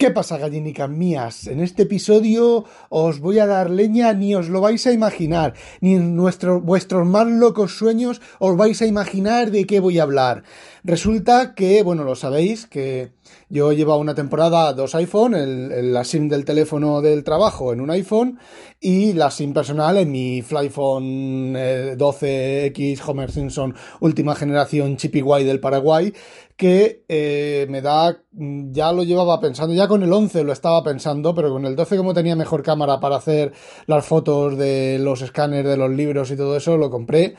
¿Qué pasa, gallinicas mías? En este episodio os voy a dar leña, ni os lo vais a imaginar, ni en vuestros más locos sueños os vais a imaginar de qué voy a hablar. Resulta que, bueno, lo sabéis, que yo llevo una temporada dos iPhone, la SIM del teléfono del trabajo en un iPhone y la SIM personal en mi Flyphone 12X eh, Homer Simpson última generación Chippy del Paraguay, que eh, me da, ya lo llevaba pensando, ya con el 11 lo estaba pensando, pero con el 12 como tenía mejor cámara para hacer las fotos de los escáneres de los libros y todo eso, lo compré.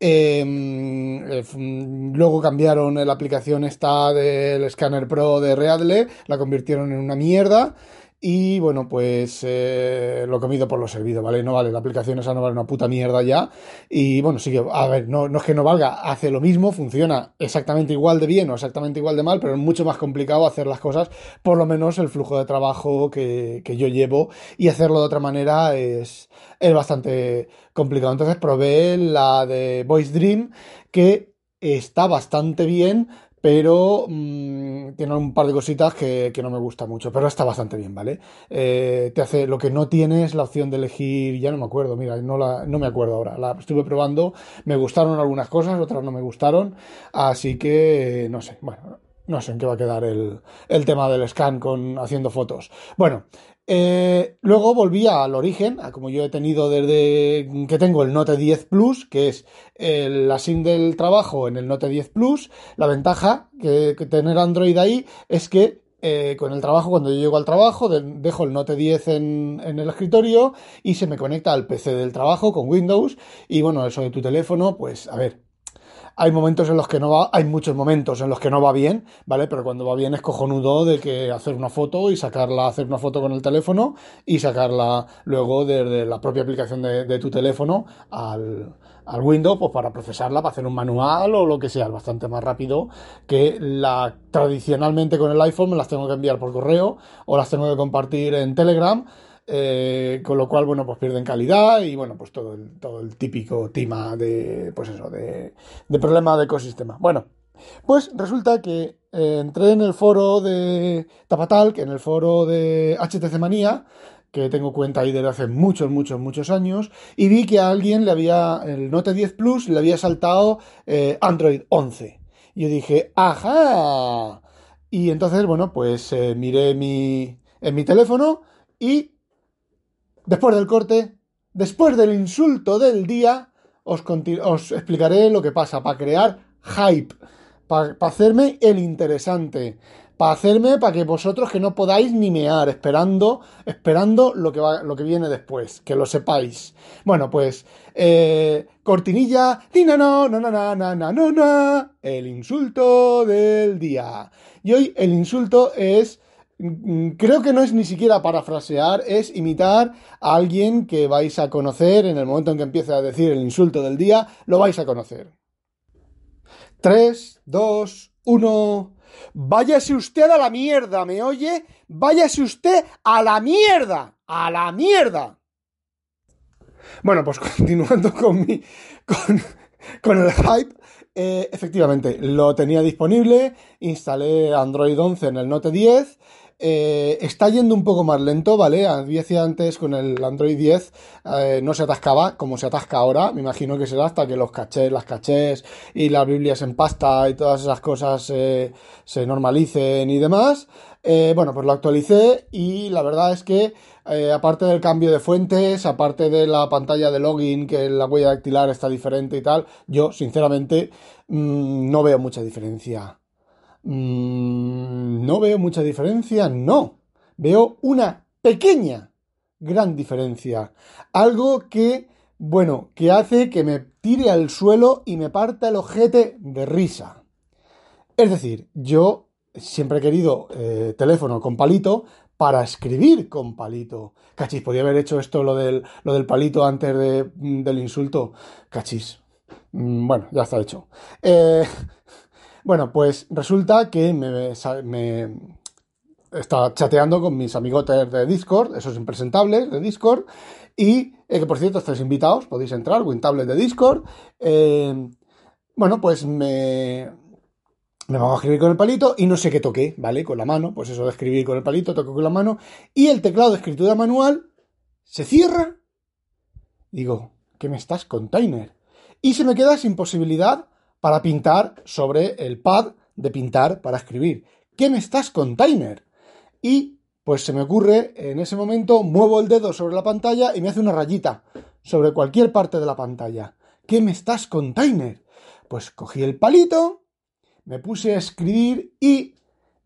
Em, eh, luego cambiaron la aplicación esta del escáner Pro de Readle, la convirtieron en una mierda. Y bueno, pues eh, lo comido por lo servido, ¿vale? No vale, la aplicación esa no vale una puta mierda ya. Y bueno, sí que, a ver, no, no es que no valga, hace lo mismo, funciona exactamente igual de bien o exactamente igual de mal, pero es mucho más complicado hacer las cosas, por lo menos el flujo de trabajo que, que yo llevo, y hacerlo de otra manera es, es bastante complicado. Entonces probé la de Voice Dream, que está bastante bien pero mm, tiene un par de cositas que, no me gusta mucho, pero está bastante bien, ¿vale? Eh, te hace, lo que no tiene es la opción de elegir, ya no me acuerdo, mira, no, la, no me acuerdo ahora, la estuve probando, me gustaron algunas cosas, otras no me gustaron, así que no sé, bueno, no sé en qué va a quedar el, el tema del scan con haciendo fotos. Bueno, eh, luego volví al origen, a como yo he tenido desde que tengo el Note 10 Plus, que es la SIM del trabajo en el Note 10 Plus. La ventaja que, tener Android ahí es que eh, con el trabajo, cuando yo llego al trabajo, dejo el Note 10 en, en, el escritorio y se me conecta al PC del trabajo con Windows. Y bueno, eso de tu teléfono, pues a ver, hay momentos en los que no va, hay muchos momentos en los que no va bien, ¿vale? Pero cuando va bien es cojonudo de que hacer una foto y sacarla, hacer una foto con el teléfono y sacarla luego desde la propia aplicación de, tu teléfono al, al Windows, pues para procesarla, para hacer un manual o lo que sea, bastante más rápido que la tradicionalmente con el iPhone me las tengo que enviar por correo o las tengo que compartir en Telegram eh, con lo cual, bueno, pues pierden calidad y, bueno, pues todo el, todo el típico tema de, pues eso, de, de problema de ecosistema. Bueno, pues resulta que eh, entré en el foro de Tapatal, en el foro de HTC Manía, que tengo cuenta ahí desde hace muchos, muchos, muchos años, y vi que a alguien le había, el Note 10 Plus, le había saltado eh, Android 11. Y yo dije, ¡ajá! Y entonces, bueno, pues miré mi, en mi teléfono y Después del corte, después del insulto del día, os, explicaré lo que pasa para crear hype, para hacerme el interesante, para hacerme para que vosotros que no podáis nimear esperando, esperando lo que, va, lo que viene después, que lo sepáis. Bueno, pues eh, cortinilla, no no no no no no no el insulto del día. Y hoy el insulto es creo que no es ni siquiera parafrasear, es imitar a alguien que vais a conocer en el momento en que empiece a decir el insulto del día, lo vais a conocer. 3, 2, 1. Váyase usted a la mierda, ¿me oye? Váyase usted a la mierda, a la mierda. Bueno, pues continuando con mi. con, el hype. Eh, efectivamente, lo tenía disponible, instalé Android 11 en el Note 10 eh, está yendo un poco más lento, ¿vale? Decía antes con el Android 10 eh, no se atascaba como se atasca ahora. Me imagino que será hasta que los cachés, las cachés y las Biblias en pasta y todas esas cosas eh, se normalicen y demás. bueno, pues lo actualicé y la verdad es que aparte del cambio de fuentes, aparte de la pantalla de login, que la huella dactilar está diferente y tal, yo sinceramente mm, no veo mucha diferencia. Mm, no veo mucha diferencia, no. Veo una pequeña, gran diferencia. Algo que, bueno, que hace que me tire al suelo y me parta el ojete de risa. Es decir, yo siempre he querido eh, teléfono con palito para escribir con palito. Cachis, podía haber hecho esto lo del, lo del palito antes de, del insulto. Cachis. Mm, bueno, ya está hecho. Eh, bueno, pues resulta que me, está chateando con mis amigotes de Discord, esos impresentables de Discord, y eh, que por cierto estáis invitados, podéis entrar, WinTablet de Discord. Eh, bueno, pues me, me pongo a escribir con el palito y no sé qué toqué, ¿vale? Con la mano, pues eso de escribir con el palito, toco con la mano y el teclado de escritura manual se cierra. Digo, ¿qué me estás, container? Y se me queda sin posibilidad para pintar sobre el pad de pintar para escribir. ¿Qué me estás, container? Y pues se me ocurre, en ese momento muevo el dedo sobre la pantalla y me hace una rayita sobre cualquier parte de la pantalla. ¿Qué me estás, container? Pues cogí el palito, me puse a escribir y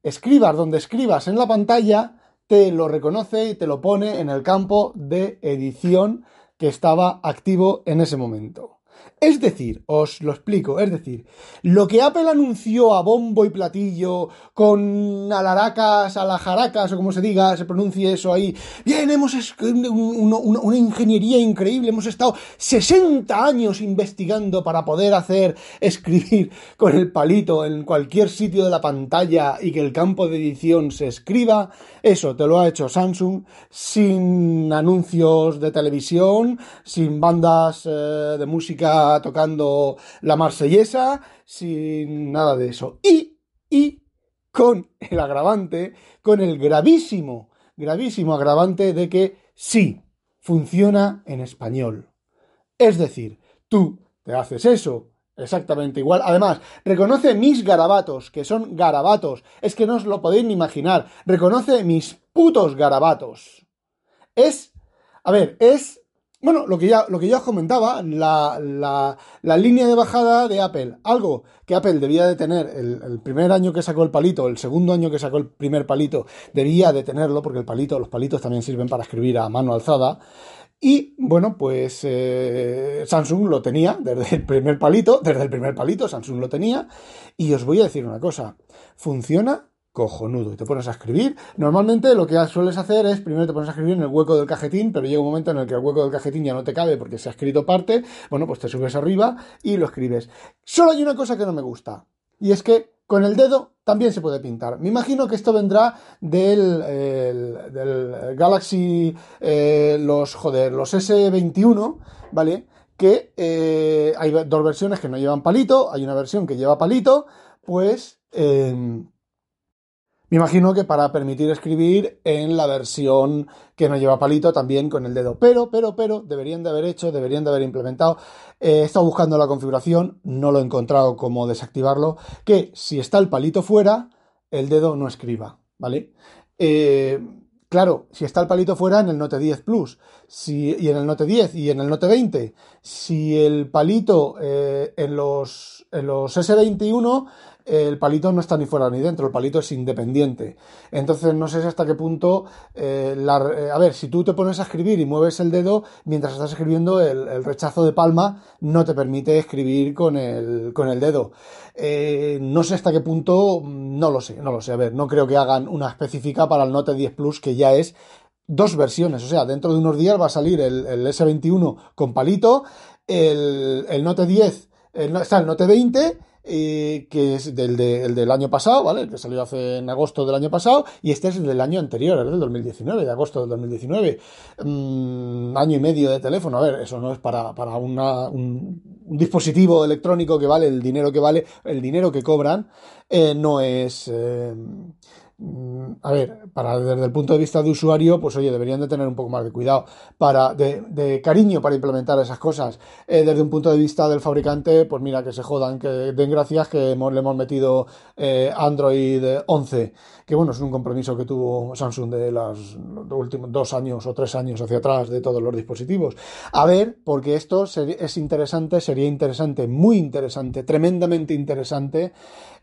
escribas donde escribas en la pantalla, te lo reconoce y te lo pone en el campo de edición que estaba activo en ese momento. Es decir, os lo explico, es decir, lo que Apple anunció a bombo y platillo con alaracas, alajaracas o como se diga, se pronuncie eso ahí, bien, hemos una, una ingeniería increíble, hemos estado 60 años investigando para poder hacer escribir con el palito en cualquier sitio de la pantalla y que el campo de edición se escriba, eso te lo ha hecho Samsung sin anuncios de televisión, sin bandas eh, de música tocando la marsellesa, sin nada de eso. Y, y con el agravante, con el gravísimo, gravísimo agravante de que sí, funciona en español. Es decir, tú te haces eso exactamente igual. Además, reconoce mis garabatos, que son garabatos. Es que no os lo podéis ni imaginar. Reconoce mis putos garabatos. Es, a ver, es bueno, lo que ya, lo que ya os comentaba, la, la, línea de bajada de Apple, algo que Apple debía de tener el, primer año que sacó el palito, el segundo año que sacó el primer palito, debía de tenerlo, porque el palito, los palitos también sirven para escribir a mano alzada. Y bueno, pues eh, Samsung lo tenía desde el primer palito, desde el primer palito Samsung lo tenía. Y os voy a decir una cosa, funciona cojonudo. Y te pones a escribir. Normalmente lo que sueles hacer es primero te pones a escribir en el hueco del cajetín, pero llega un momento en el que el hueco del cajetín ya no te cabe porque se ha escrito parte. Bueno, pues te subes arriba y lo escribes. Solo hay una cosa que no me gusta. Y es que con el dedo también se puede pintar. Me imagino que esto vendrá del, del Galaxy, eh, los, joder, los S21, ¿vale? Que eh, hay dos versiones que no llevan palito, hay una versión que lleva palito, pues... Eh, me imagino que para permitir escribir en la versión que no lleva palito también con el dedo. Pero, pero, pero, deberían de haber hecho, deberían de haber implementado. he estado buscando la configuración, no lo he encontrado como desactivarlo, que si está el palito fuera, el dedo no escriba, ¿vale? Eh, claro, si está el palito fuera en el Note 10 Plus y en el Note 10 y en el Note 20, si el palito eh, en, los, en los S21 el palito no está ni fuera ni dentro, el palito es independiente. Entonces no sé hasta qué punto, eh, eh, a ver, si tú te pones a escribir y mueves el dedo, mientras estás escribiendo el, rechazo de palma no te permite escribir con el, con el dedo. Eh, no sé hasta qué punto, no lo sé, no lo sé. A ver, no creo que hagan una específica para el Note 10 Plus que ya es dos versiones, o sea, dentro de unos días va a salir el, S21 con palito, el, el Note 10, está el Note 20 eh, que es del, del año pasado, ¿vale? que salió hace en agosto del año pasado, y este es el del año anterior, el del 2019, de agosto del 2019. Mm, año y medio de teléfono, a ver, eso no es para, para una, un, dispositivo electrónico que vale el dinero que vale, el dinero que cobran, eh, no es... Eh, a ver, para, desde el punto de vista de usuario, pues oye, deberían de tener un poco más de cuidado, para, de, cariño para implementar esas cosas. Eh, desde un punto de vista del fabricante, pues mira, que se jodan, que den gracias que le hemos metido eh, Android 11, que bueno, es un compromiso que tuvo Samsung de los, últimos dos años o tres años hacia atrás de todos los dispositivos. A ver, porque esto es interesante, sería interesante, muy interesante, tremendamente interesante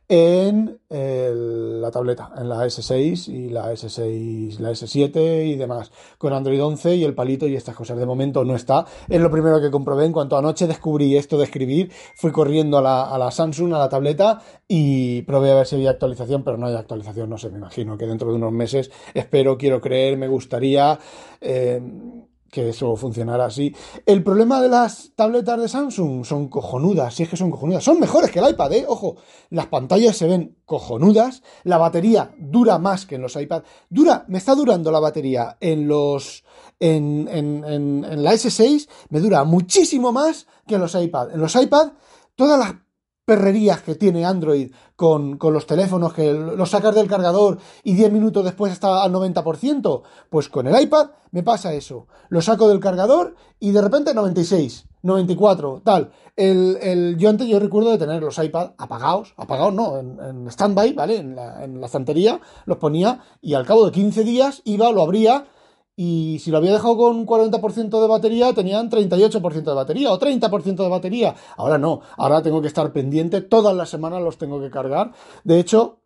en la tableta, en la S6 y la S6, la S7 y demás, con Android 11 y el palito y estas cosas. De momento no está. Es lo primero que comprobé en cuanto anoche descubrí esto de escribir. Fui corriendo a la, a la Samsung, a la tableta y probé a ver si había actualización, pero no hay actualización. No sé, me imagino que dentro de unos meses, espero, quiero creer, me gustaría. Eh, que eso funcionara así. El problema de las tabletas de Samsung son cojonudas, si es que son cojonudas. Son mejores que el iPad, ¿eh? Ojo, las pantallas se ven cojonudas, la batería dura más que en los iPad. Dura, me está durando la batería en los... En, en, en, la S6 me dura muchísimo más que en los iPad. En los iPad, todas las perrerías que tiene Android con, con, los teléfonos, que los sacas del cargador y 10 minutos después está al 90%. Pues con el iPad me pasa eso. Lo saco del cargador y de repente 96, 94, tal. El, el, yo antes yo recuerdo de tener los iPad apagados, apagados no, en, en stand-by, ¿vale? En la, en la estantería los ponía y al cabo de 15 días iba, lo abría y si lo había dejado con 40% de batería, tenían 38% de batería o 30% de batería. Ahora no, ahora tengo que estar pendiente, todas las semanas los tengo que cargar. De hecho,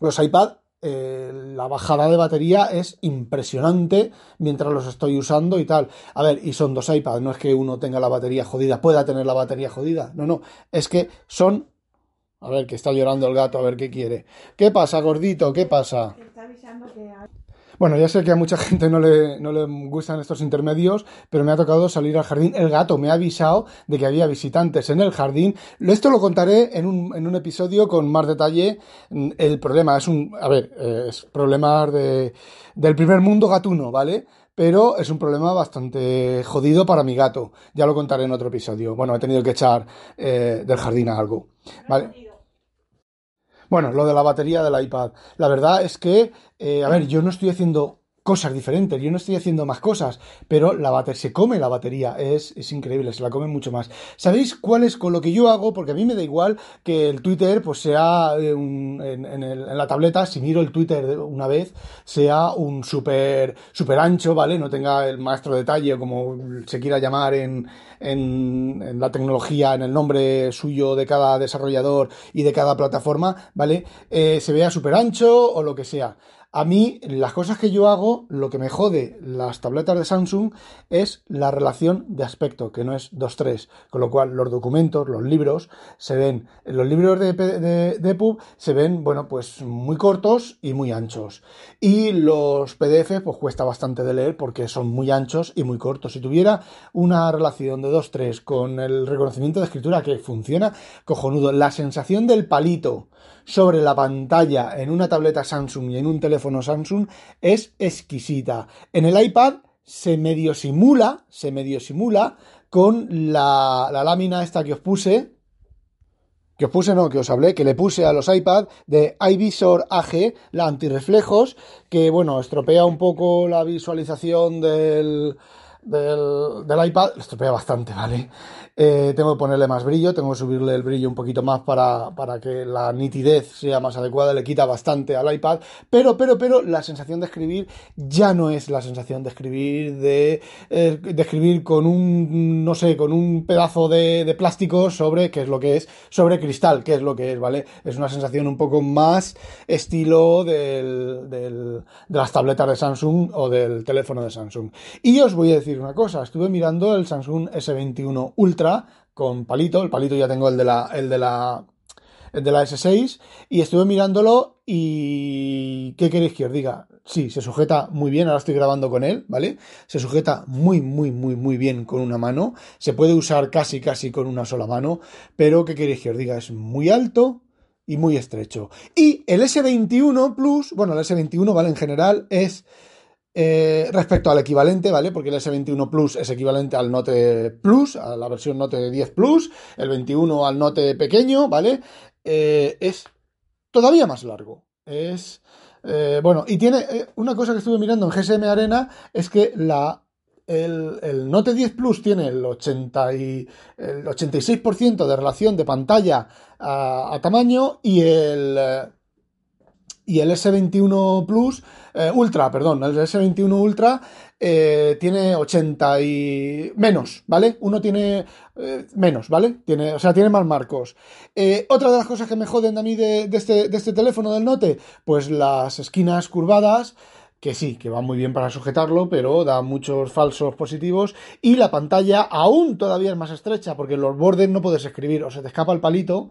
los iPad, eh, la bajada de batería es impresionante mientras los estoy usando y tal. A ver, y son dos iPads, no es que uno tenga la batería jodida, pueda tener la batería jodida. No, no, es que son... A ver, que está llorando el gato, a ver qué quiere. ¿Qué pasa, gordito? ¿Qué pasa? Está avisando que... Bueno, ya sé que a mucha gente no le, no le gustan estos intermedios, pero me ha tocado salir al jardín. El gato me ha avisado de que había visitantes en el jardín. Esto lo contaré en un, en un episodio con más detalle. El problema es un, a ver, es problema de, del primer mundo gatuno, ¿vale? pero es un problema bastante jodido para mi gato. Ya lo contaré en otro episodio. Bueno, he tenido que echar eh, del jardín a algo. ¿vale? Bueno, lo de la batería del iPad. La verdad es que, eh, a ver, yo no estoy haciendo cosas diferentes, yo no estoy haciendo más cosas, pero la batería, se come la batería, es, es, increíble, se la come mucho más. ¿Sabéis cuál es con lo que yo hago? Porque a mí me da igual que el Twitter pues sea eh, un, en, en, el, en, la tableta, si miro el Twitter una vez, sea un súper super ancho, ¿vale? No tenga el maestro detalle como se quiera llamar en, en, en, la tecnología, en el nombre suyo de cada desarrollador y de cada plataforma, ¿vale? Eh, se vea súper ancho o lo que sea. A mí, las cosas que yo hago, lo que me jode las tabletas de Samsung es la relación de aspecto, que no es 2-3. Con lo cual, los documentos, los libros, se ven, los libros de, EPUB se ven, bueno, pues muy cortos y muy anchos. Y los PDF, pues cuesta bastante de leer porque son muy anchos y muy cortos. Si tuviera una relación de 2-3 con el reconocimiento de escritura que funciona cojonudo, la sensación del palito sobre la pantalla en una tableta Samsung y en un teléfono Samsung es exquisita. En el iPad se medio simula, se medio simula con la, la lámina esta que os puse, que os puse, no, que os hablé, que le puse a los iPad de iVisor AG, la antirreflejos, que bueno, estropea un poco la visualización del, del, del iPad, estropea bastante, ¿vale? Eh, tengo que ponerle más brillo, tengo que subirle el brillo un poquito más para, para, que la nitidez sea más adecuada, le quita bastante al iPad, pero, pero, pero la sensación de escribir ya no es la sensación de escribir, de, eh, escribir con un, no sé, con un pedazo de, plástico sobre, que es lo que es, sobre cristal, que es lo que es, ¿vale? Es una sensación un poco más estilo del, del, de las tabletas de Samsung o del teléfono de Samsung. Y os voy a decir una cosa, estuve mirando el Samsung S21 Ultra, con palito, el palito ya tengo el de la, el de la, el de la S6 y estuve mirándolo y ¿qué queréis que os diga? Sí, se sujeta muy bien, ahora estoy grabando con él, ¿vale? Se sujeta muy, muy, muy, muy bien con una mano, se puede usar casi, casi con una sola mano, pero ¿qué queréis que os diga? Es muy alto y muy estrecho. Y el S21 Plus, bueno, el S21, ¿vale? En general es eh, respecto al equivalente, ¿vale? Porque el S21 Plus es equivalente al Note Plus, a la versión Note 10 Plus, el 21 al Note pequeño, ¿vale? Eh, es todavía más largo. Es. Eh, bueno, y tiene. Una cosa que estuve mirando en GSM Arena es que la. El, Note 10 Plus tiene el, 80 y, el 86% de relación de pantalla a tamaño y el y el S21 Plus, eh, Ultra, perdón, el S21 Ultra eh, tiene 80 y menos, ¿vale? Uno tiene eh, menos, ¿vale? Tiene, o sea, tiene más marcos. Otra de las cosas que me joden a mí de, de, este, de este teléfono del Note, pues las esquinas curvadas que sí, que va muy bien para sujetarlo, pero da muchos falsos positivos. Y la pantalla aún todavía es más estrecha, porque en los bordes no puedes escribir, o se te escapa el palito,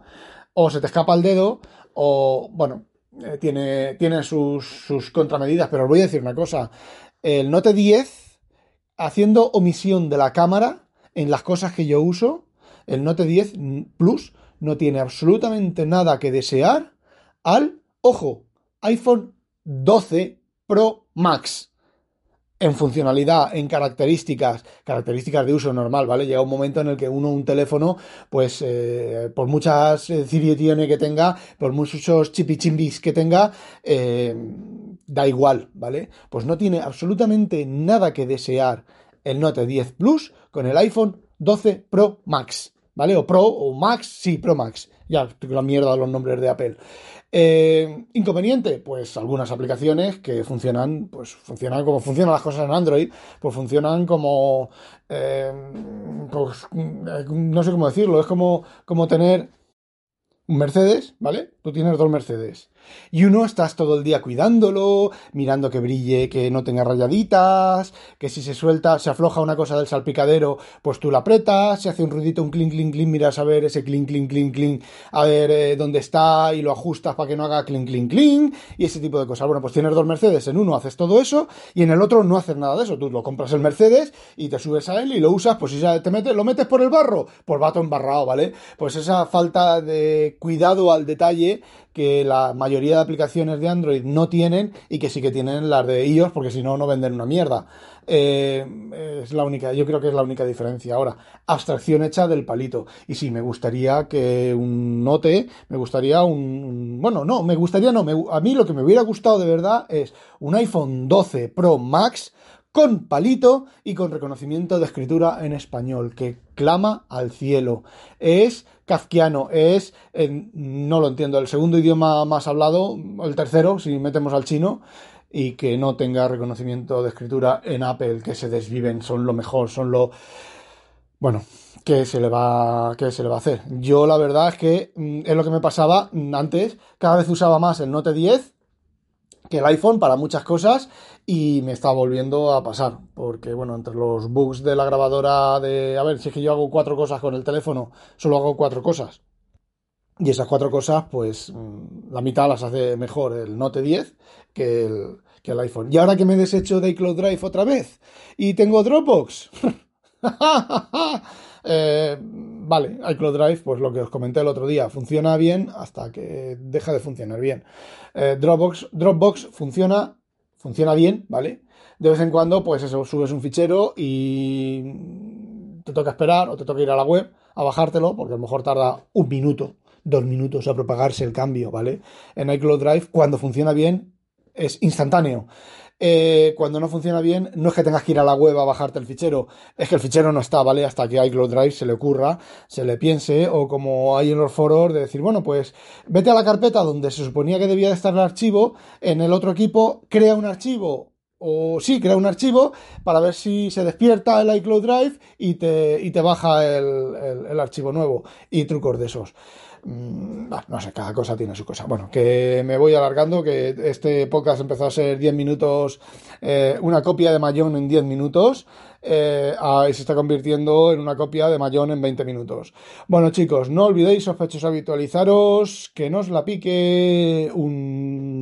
o se te escapa el dedo, o bueno, eh, tiene, tiene sus, sus, contramedidas, pero os voy a decir una cosa. El Note 10, haciendo omisión de la cámara en las cosas que yo uso, el Note 10 Plus no tiene absolutamente nada que desear al, ojo, iPhone 12 Pro Max. En funcionalidad, en características, características de uso normal, ¿vale? Llega un momento en el que uno, un teléfono, pues eh, por muchas eh, que tenga, por muchos chipichimbis que tenga, eh, da igual, ¿vale? Pues no tiene absolutamente nada que desear el Note 10 Plus con el iPhone 12 Pro Max, ¿vale? O Pro o Max, sí, Pro Max. Ya, la mierda los nombres de Apple. Eh, inconveniente, pues algunas aplicaciones que funcionan, pues funcionan como funcionan las cosas en Android, pues funcionan como, eh, pues, no sé cómo decirlo, es como, como tener un Mercedes, ¿vale? Tú tienes dos Mercedes. Y uno estás todo el día cuidándolo, mirando que brille, que no tenga rayaditas, que si se suelta, se afloja una cosa del salpicadero, pues tú la apretas, se hace un ruidito, un clink, clink, clink, miras a ver ese clink, clink, clink, clink, a ver eh, dónde está y lo ajustas para que no haga clink, clink, clink, y ese tipo de cosas. Bueno, pues tienes dos Mercedes, en uno haces todo eso y en el otro no haces nada de eso. Tú lo compras el Mercedes y te subes a él y lo usas, pues si te metes, lo metes por el barro, pues va todo embarrado, ¿vale? Pues esa falta de cuidado al detalle que la mayoría de aplicaciones de Android no tienen y que sí que tienen las de iOS porque si no no venden una mierda. Eh, es la única, yo creo que es la única diferencia. Ahora, abstracción hecha del palito. Y sí, me gustaría que un Note, me gustaría un, bueno, no, me gustaría no, a mí lo que me hubiera gustado de verdad es un iPhone 12 Pro Max con palito y con reconocimiento de escritura en español, que clama al cielo. Es kafkiano, es, no lo entiendo, el segundo idioma más hablado, el tercero, si metemos al chino, y que no tenga reconocimiento de escritura en Apple, que se desviven, son lo mejor, son lo... Bueno, ¿qué se le va, qué se le va a hacer? Yo la verdad es que mm, es lo que me pasaba antes, cada vez usaba más el Note 10 que el iPhone para muchas cosas y me está volviendo a pasar porque bueno entre los bugs de la grabadora de a ver si es que yo hago cuatro cosas con el teléfono solo hago cuatro cosas. Y esas cuatro cosas pues mm, la mitad las hace mejor el Note 10 que el, que el iPhone. Y ahora que me he deshecho de iCloud Drive otra vez y tengo Dropbox Eh, vale, iCloud Drive, pues lo que os comenté el otro día, funciona bien hasta que deja de funcionar bien. Eh, Dropbox, Dropbox funciona, funciona bien, ¿vale? De vez en cuando, pues eso, subes un fichero y te toca esperar o te toca ir a la web a bajártelo, porque a lo mejor tarda un minuto, dos minutos a propagarse el cambio, ¿vale? En iCloud Drive, cuando funciona bien, es instantáneo. Eh, cuando no funciona bien, no es que tengas que ir a la web a bajarte el fichero, es que el fichero no está, ¿vale? Hasta que iCloud Drive se le ocurra, se le piense, o como hay en los foros de decir, bueno, pues vete a la carpeta donde se suponía que debía de estar el archivo, en el otro equipo crea un archivo o sí, crea un archivo para ver si se despierta el iCloud Drive y te, y te baja el, archivo nuevo y trucos de esos. Mm, no sé, cada cosa tiene su cosa. Bueno, que me voy alargando, que este podcast empezó a ser 10 minutos, eh, una copia de Mayón en 10 minutos, eh, se está convirtiendo en una copia de Mayón en 20 minutos. Bueno, chicos, no olvidéis, sospechosos, habitualizaros, que nos la pique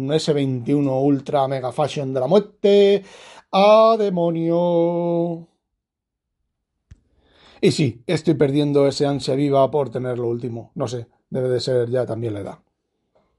un S21 Ultra Mega Fashion de la muerte. ¡A demonio! Y sí, estoy perdiendo ese ansia viva por tener lo último. No sé, debe de ser ya también la edad.